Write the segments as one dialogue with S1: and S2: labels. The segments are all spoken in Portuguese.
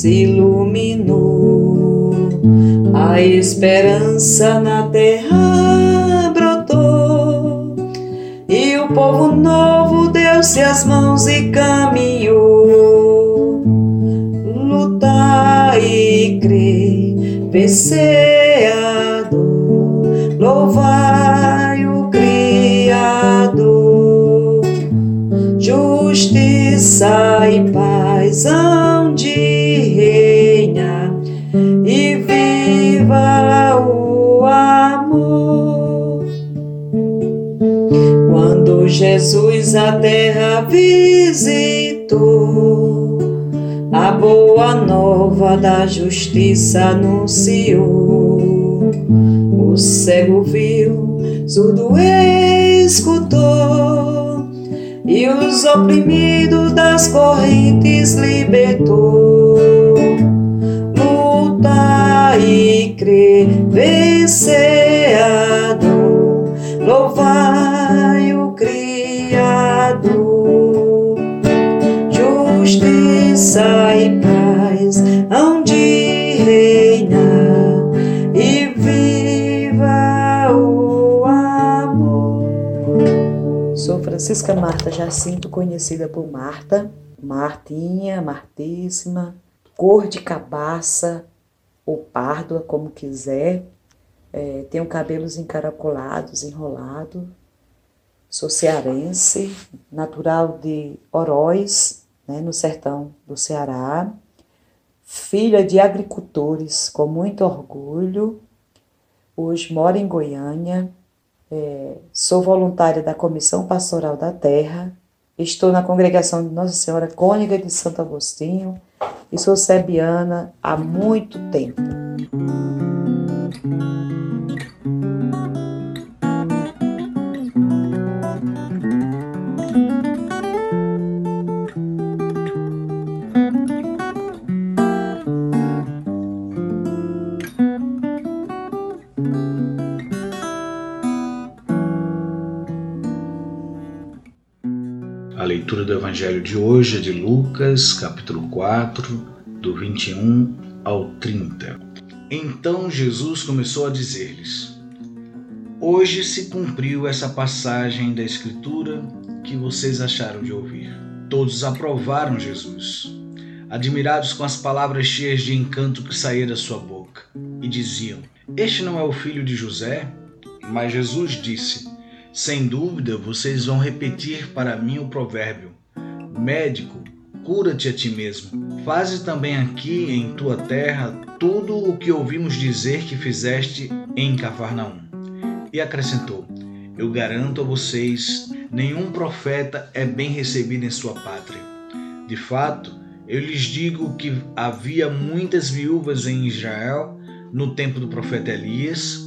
S1: se iluminou, a esperança na terra brotou, e o povo novo deu-se as mãos e caminhou. Lutar e crer, vencer a dor, louvar justiça e paz hão de reinar e viva o amor. Quando Jesus a terra visitou, a boa nova da justiça anunciou. O cego viu, surdo escutou e os oprimidos das correntes libertou.
S2: Marta Jacinto, conhecida por Marta, Martinha, Martíssima, cor de cabaça ou párdua, como quiser. É, tenho cabelos encaracolados, enrolado. Sou cearense, natural de Oroz, né, no sertão do Ceará. Filha de agricultores, com muito orgulho. Hoje moro em Goiânia é, sou voluntária da Comissão Pastoral da Terra, estou na congregação de Nossa Senhora Cônica de Santo Agostinho e sou sebiana há muito tempo.
S3: Evangelho de hoje é de Lucas, capítulo 4, do 21 ao 30. Então Jesus começou a dizer-lhes: Hoje se cumpriu essa passagem da Escritura que vocês acharam de ouvir. Todos aprovaram Jesus, admirados com as palavras cheias de encanto que saíam da sua boca, e diziam: Este não é o filho de José? Mas Jesus disse: sem dúvida, vocês vão repetir para mim o provérbio: Médico, cura-te a ti mesmo. Faze também aqui em tua terra tudo o que ouvimos dizer que fizeste em Cafarnaum. E acrescentou: Eu garanto a vocês, nenhum profeta é bem recebido em sua pátria. De fato, eu lhes digo que havia muitas viúvas em Israel no tempo do profeta Elias,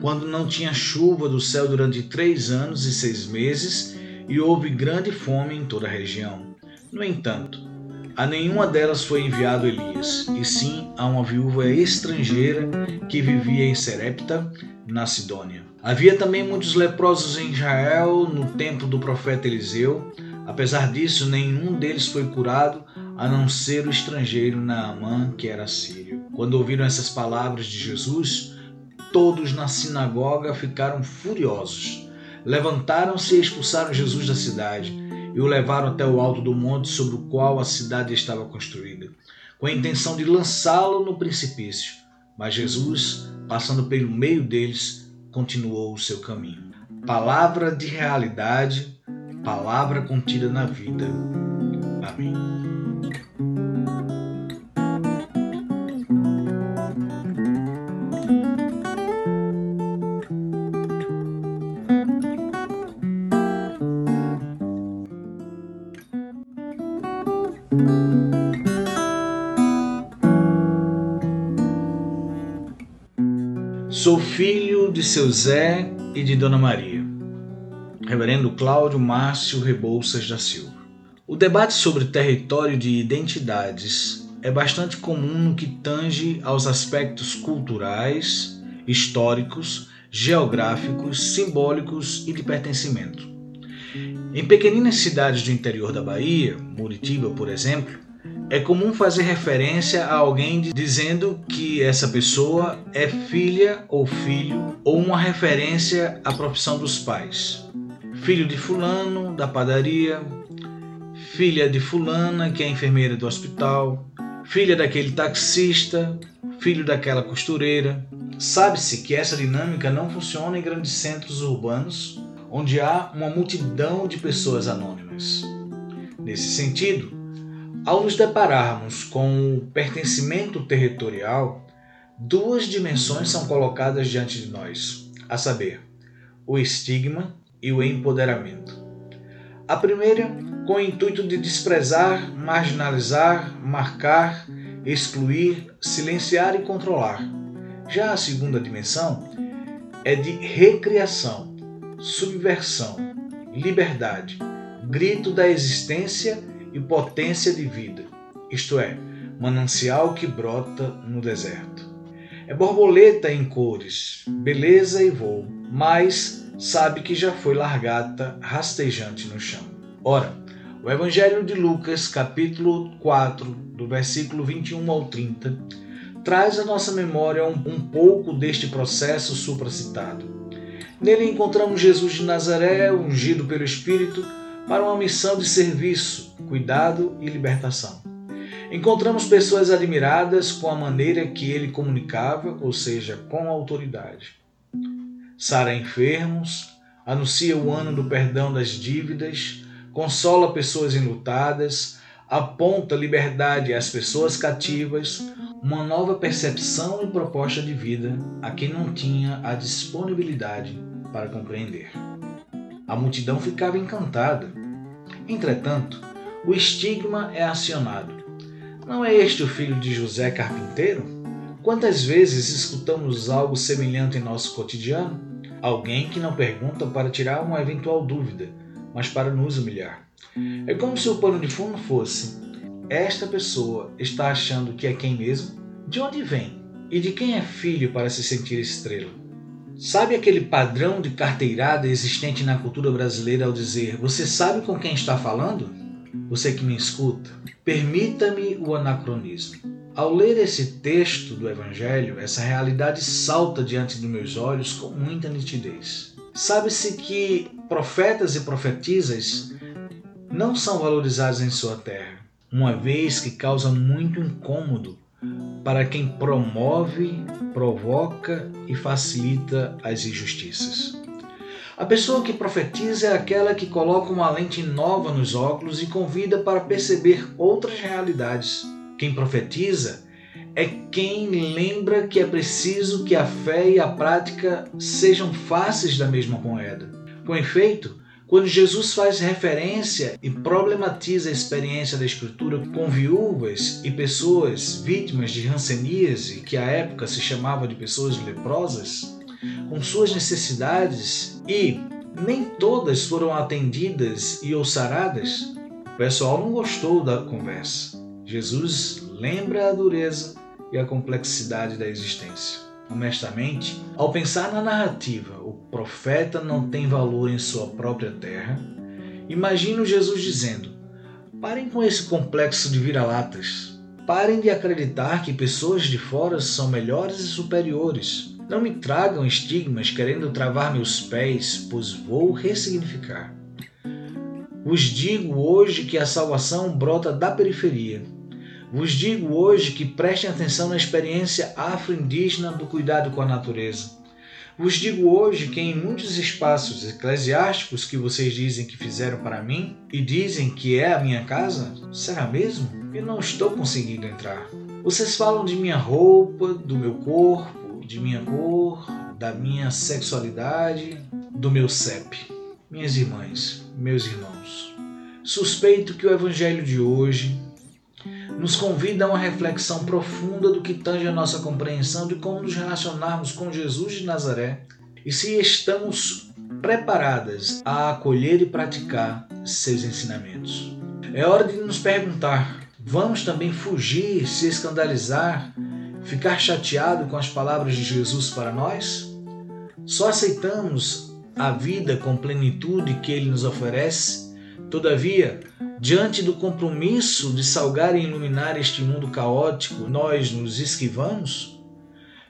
S3: quando não tinha chuva do céu durante três anos e seis meses e houve grande fome em toda a região. No entanto, a nenhuma delas foi enviado Elias, e sim a uma viúva estrangeira que vivia em Serepta, na Sidônia. Havia também muitos leprosos em Israel no tempo do profeta Eliseu. Apesar disso, nenhum deles foi curado, a não ser o estrangeiro Naamã, que era sírio. Quando ouviram essas palavras de Jesus, todos na sinagoga ficaram furiosos. Levantaram-se e expulsaram Jesus da cidade e o levaram até o alto do monte sobre o qual a cidade estava construída, com a intenção de lançá-lo no precipício. Mas Jesus, passando pelo meio deles, continuou o seu caminho. Palavra de realidade, palavra contida na vida. Amém. Seu Zé e de Dona Maria. Reverendo Cláudio Márcio Rebouças da Silva. O debate sobre território de identidades é bastante comum no que tange aos aspectos culturais, históricos, geográficos, simbólicos e de pertencimento. Em pequeninas cidades do interior da Bahia, Muritiba, por exemplo, é comum fazer referência a alguém dizendo que essa pessoa é filha ou filho ou uma referência à profissão dos pais. Filho de fulano da padaria, filha de fulana que é enfermeira do hospital, filha daquele taxista, filho daquela costureira. Sabe-se que essa dinâmica não funciona em grandes centros urbanos onde há uma multidão de pessoas anônimas. Nesse sentido, ao nos depararmos com o pertencimento territorial, duas dimensões são colocadas diante de nós, a saber, o estigma e o empoderamento. A primeira, com o intuito de desprezar, marginalizar, marcar, excluir, silenciar e controlar. Já a segunda dimensão é de recriação, subversão, liberdade, grito da existência e potência de vida, isto é, manancial que brota no deserto. É borboleta em cores, beleza e voo, mas sabe que já foi largata rastejante no chão. Ora, o Evangelho de Lucas, capítulo 4, do versículo 21 ao 30, traz à nossa memória um, um pouco deste processo supracitado. Nele encontramos Jesus de Nazaré, ungido pelo Espírito, para uma missão de serviço, cuidado e libertação. Encontramos pessoas admiradas com a maneira que ele comunicava, ou seja, com autoridade. Sara enfermos, anuncia o ano do perdão das dívidas, consola pessoas enlutadas, aponta liberdade às pessoas cativas, uma nova percepção e proposta de vida a quem não tinha a disponibilidade para compreender. A multidão ficava encantada. Entretanto, o estigma é acionado. Não é este o filho de José Carpinteiro? Quantas vezes escutamos algo semelhante em nosso cotidiano? Alguém que não pergunta para tirar uma eventual dúvida, mas para nos humilhar. É como se o pano de fundo fosse: esta pessoa está achando que é quem mesmo? De onde vem? E de quem é filho para se sentir estrela? Sabe aquele padrão de carteirada existente na cultura brasileira ao dizer: Você sabe com quem está falando? Você que me escuta, permita-me o anacronismo. Ao ler esse texto do Evangelho, essa realidade salta diante dos meus olhos com muita nitidez. Sabe-se que profetas e profetisas não são valorizados em sua terra, uma vez que causa muito incômodo para quem promove, provoca e facilita as injustiças. A pessoa que profetiza é aquela que coloca uma lente nova nos óculos e convida para perceber outras realidades. Quem profetiza é quem lembra que é preciso que a fé e a prática sejam faces da mesma moeda. Com efeito, quando Jesus faz referência e problematiza a experiência da Escritura com viúvas e pessoas vítimas de hanseníase, que à época se chamava de pessoas leprosas, com suas necessidades e nem todas foram atendidas e ou saradas, o pessoal não gostou da conversa. Jesus lembra a dureza e a complexidade da existência. Honestamente, ao pensar na narrativa, o profeta não tem valor em sua própria terra, imagino Jesus dizendo: parem com esse complexo de vira-latas. Parem de acreditar que pessoas de fora são melhores e superiores. Não me tragam estigmas querendo travar meus pés, pois vou ressignificar. Vos digo hoje que a salvação brota da periferia vos digo hoje que prestem atenção na experiência afro-indígena do cuidado com a natureza. Vos digo hoje que em muitos espaços eclesiásticos que vocês dizem que fizeram para mim e dizem que é a minha casa, será mesmo? Eu não estou conseguindo entrar. Vocês falam de minha roupa, do meu corpo, de minha cor, da minha sexualidade, do meu CEP. Minhas irmãs, meus irmãos, suspeito que o evangelho de hoje nos convida a uma reflexão profunda do que tange a nossa compreensão de como nos relacionarmos com Jesus de Nazaré e se estamos preparadas a acolher e praticar seus ensinamentos. É hora de nos perguntar: vamos também fugir, se escandalizar, ficar chateado com as palavras de Jesus para nós? Só aceitamos a vida com plenitude que ele nos oferece? Todavia, Diante do compromisso de salgar e iluminar este mundo caótico, nós nos esquivamos?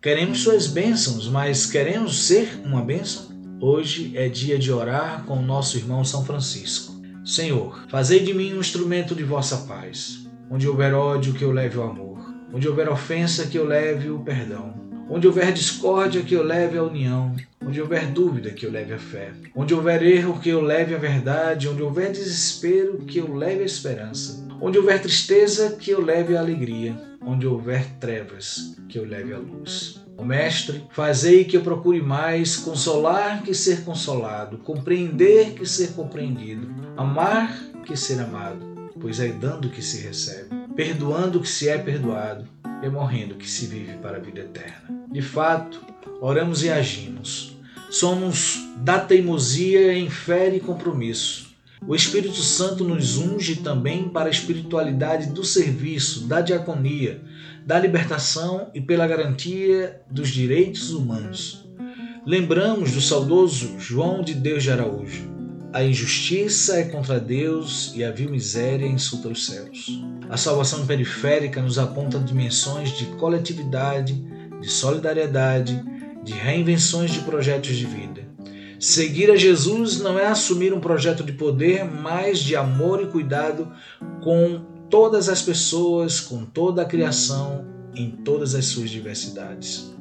S3: Queremos suas bênçãos, mas queremos ser uma bênção? Hoje é dia de orar com o nosso irmão São Francisco. Senhor, fazei de mim um instrumento de vossa paz. Onde houver ódio, que eu leve o amor. Onde houver ofensa, que eu leve o perdão. Onde houver discórdia, que eu leve a união. Onde houver dúvida, que eu leve a fé. Onde houver erro, que eu leve a verdade. Onde houver desespero, que eu leve a esperança. Onde houver tristeza, que eu leve a alegria. Onde houver trevas, que eu leve a luz. O Mestre, fazei que eu procure mais consolar que ser consolado, compreender que ser compreendido, amar que ser amado, pois é dando que se recebe, perdoando que se é perdoado, e morrendo que se vive para a vida eterna. De fato, oramos e agimos. Somos da teimosia em fé e compromisso. O Espírito Santo nos unge também para a espiritualidade do serviço, da diaconia, da libertação e pela garantia dos direitos humanos. Lembramos do saudoso João de Deus de Araújo. A injustiça é contra Deus e a vil miséria insulta os céus. A salvação periférica nos aponta dimensões de coletividade, de solidariedade, de reinvenções de projetos de vida. Seguir a Jesus não é assumir um projeto de poder, mas de amor e cuidado com todas as pessoas, com toda a criação, em todas as suas diversidades.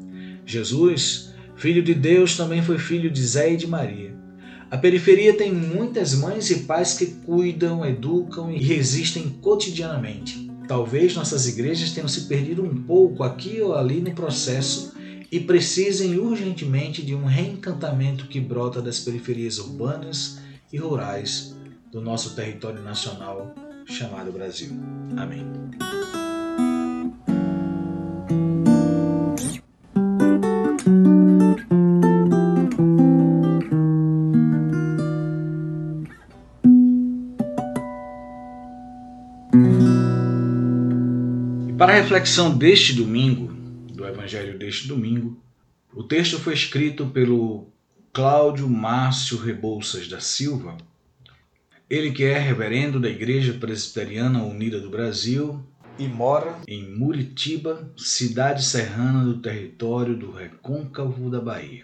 S3: Jesus, filho de Deus, também foi filho de Zé e de Maria. A periferia tem muitas mães e pais que cuidam, educam e resistem cotidianamente. Talvez nossas igrejas tenham se perdido um pouco aqui ou ali no processo e precisem urgentemente de um reencantamento que brota das periferias urbanas e rurais do nosso território nacional chamado Brasil. Amém. Para a reflexão deste domingo, do Evangelho deste domingo, o texto foi escrito pelo Cláudio Márcio Rebouças da Silva, ele que é reverendo da Igreja Presbiteriana Unida do Brasil e mora em Muritiba, cidade serrana do território do Recôncavo da Bahia.